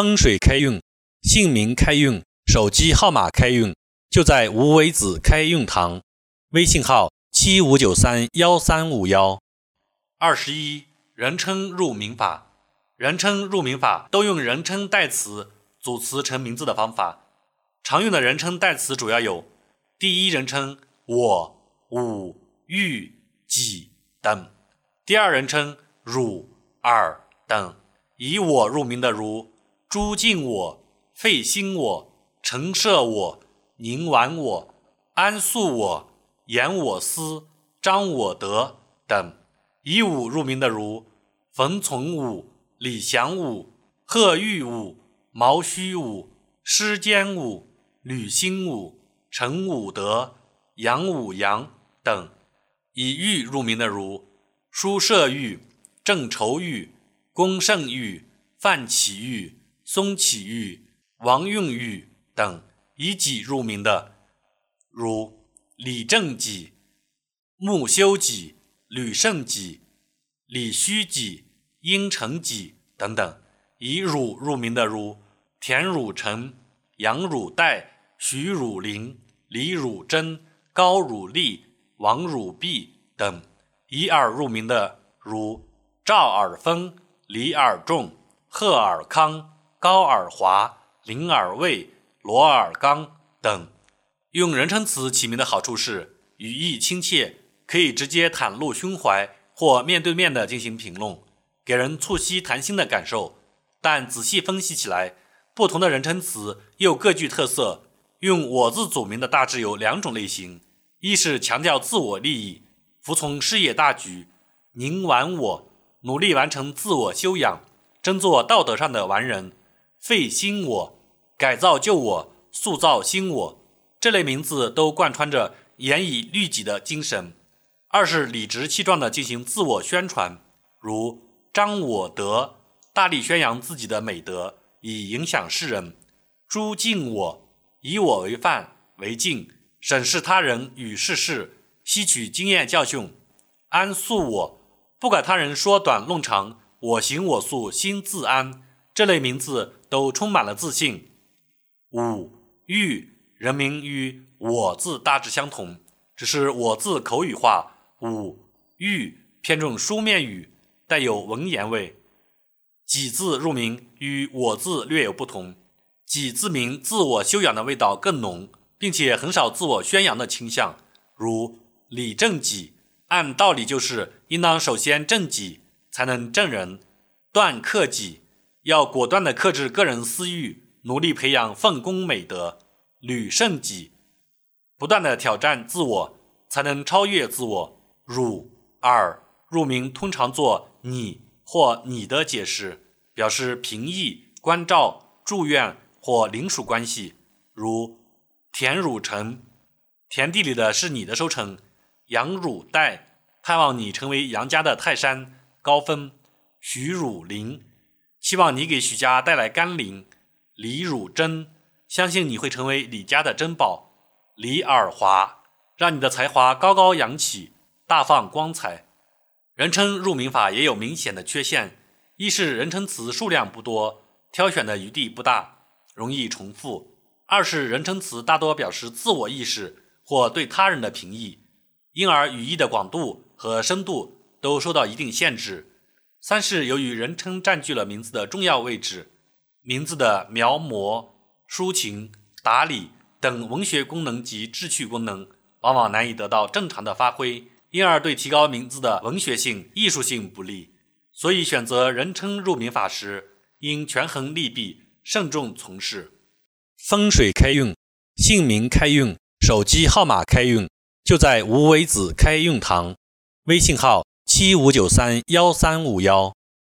风水开运，姓名开运，手机号码开运，就在无为子开运堂。微信号：七五九三幺三五幺。二十一，人称入名法。人称入名法都用人称代词组词成名字的方法。常用的人称代词主要有：第一人称我、吾、玉、己等；第二人称汝、尔等。以我入名的如。诸敬我、费心我、陈设我、宁玩我、安素我、言我思、张我德等；以武入名的如冯从武、李祥武、贺玉武、毛虚武、施坚武、吕兴武、陈武德、杨武阳等；以玉入名的如舒舍玉、郑愁玉、龚胜玉、范启玉。松启玉、王用玉等以己入名的，如李正己、穆修己、吕胜己、李虚己、殷成己等等；以汝入名的，如田汝成、杨汝岱、徐汝林、李汝珍、高汝立、王汝弼等；以尔入名的，如赵尔丰、李尔仲、贺尔康。高尔华、林尔卫、罗尔刚等，用人称词起名的好处是语义亲切，可以直接袒露胸怀或面对面的进行评论，给人促膝谈心的感受。但仔细分析起来，不同的人称词又各具特色。用我字组名的大致有两种类型：一是强调自我利益，服从事业大局；宁完我，努力完成自我修养，争做道德上的完人。废新我，改造旧我，塑造新我，这类名字都贯穿着严以律己的精神。二是理直气壮地进行自我宣传，如张我德，大力宣扬自己的美德，以影响世人；朱敬我，以我为范为镜，审视他人与世事，吸取经验教训；安素我，不管他人说短弄长，我行我素，心自安。这类名字。都充满了自信。五玉人名与我字大致相同，只是我字口语化，五玉偏重书面语，带有文言味。己字入名与我字略有不同，己字名自我修养的味道更浓，并且很少自我宣扬的倾向。如李正己，按道理就是应当首先正己，才能正人。断克己。要果断地克制个人私欲，努力培养奉公美德，履圣己，不断地挑战自我，才能超越自我。汝、尔入名通常做你或你的解释，表示平易、关照、祝愿或领属关系。如田汝成，田地里的是你的收成；杨汝代，盼望你成为杨家的泰山高峰；徐汝林。希望你给许家带来甘霖，李汝珍，相信你会成为李家的珍宝，李尔华，让你的才华高高扬起，大放光彩。人称入名法也有明显的缺陷，一是人称词数量不多，挑选的余地不大，容易重复；二是人称词大多表示自我意识或对他人的评议，因而语义的广度和深度都受到一定限制。三是由于人称占据了名字的重要位置，名字的描摹、抒情、打理等文学功能及志趣功能，往往难以得到正常的发挥，因而对提高名字的文学性、艺术性不利。所以，选择人称入名法时，应权衡利弊，慎重从事。风水开运、姓名开运、手机号码开运，就在无为子开运堂。微信号。七五九三幺三五幺。